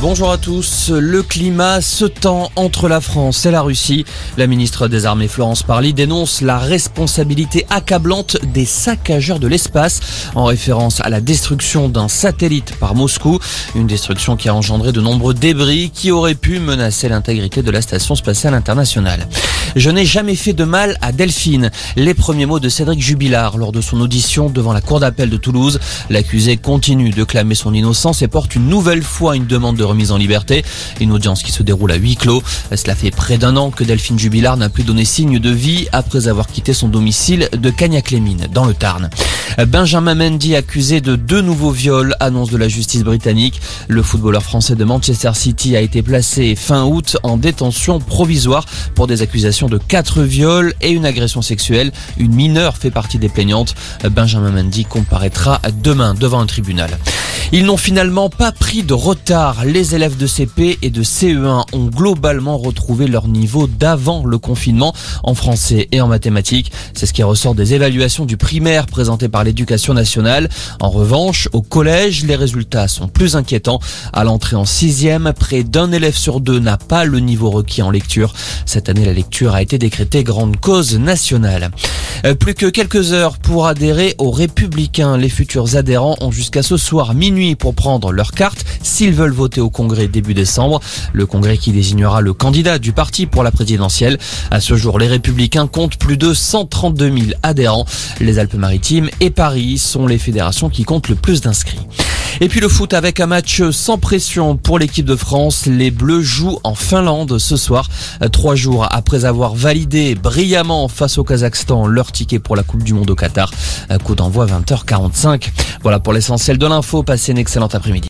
Bonjour à tous. Le climat se tend entre la France et la Russie. La ministre des Armées Florence Parly dénonce la responsabilité accablante des saccageurs de l'espace en référence à la destruction d'un satellite par Moscou. Une destruction qui a engendré de nombreux débris qui auraient pu menacer l'intégrité de la station spatiale internationale. Je n'ai jamais fait de mal à Delphine. Les premiers mots de Cédric Jubilard lors de son audition devant la cour d'appel de Toulouse. L'accusé continue de clamer son innocence et porte une nouvelle fois une demande de remise en liberté. Une audience qui se déroule à huis clos. Cela fait près d'un an que Delphine Jubilard n'a plus donné signe de vie après avoir quitté son domicile de Cagnac-les-Mines dans le Tarn. Benjamin Mendy accusé de deux nouveaux viols, annonce de la justice britannique. Le footballeur français de Manchester City a été placé fin août en détention provisoire pour des accusations de quatre viols et une agression sexuelle. Une mineure fait partie des plaignantes. Benjamin Mendy comparaîtra demain devant un tribunal. Ils n'ont finalement pas pris de retard. Les élèves de CP et de CE1 ont globalement retrouvé leur niveau d'avant le confinement en français et en mathématiques. C'est ce qui ressort des évaluations du primaire présentées par l'éducation nationale. En revanche, au collège, les résultats sont plus inquiétants. À l'entrée en sixième, près d'un élève sur deux n'a pas le niveau requis en lecture. Cette année, la lecture a été décrétée grande cause nationale. Euh, plus que quelques heures pour adhérer aux Républicains. Les futurs adhérents ont jusqu'à ce soir minuit pour prendre leur carte s'ils veulent voter au Congrès début décembre. Le Congrès qui désignera le candidat du parti pour la présidentielle. À ce jour, les Républicains comptent plus de 132 000 adhérents. Les Alpes-Maritimes et Paris sont les fédérations qui comptent le plus d'inscrits. Et puis le foot avec un match sans pression pour l'équipe de France. Les Bleus jouent en Finlande ce soir, trois jours après avoir validé brillamment face au Kazakhstan leur ticket pour la Coupe du Monde au Qatar. Coup d'envoi 20h45. Voilà pour l'essentiel de l'info. Passez une excellente après-midi.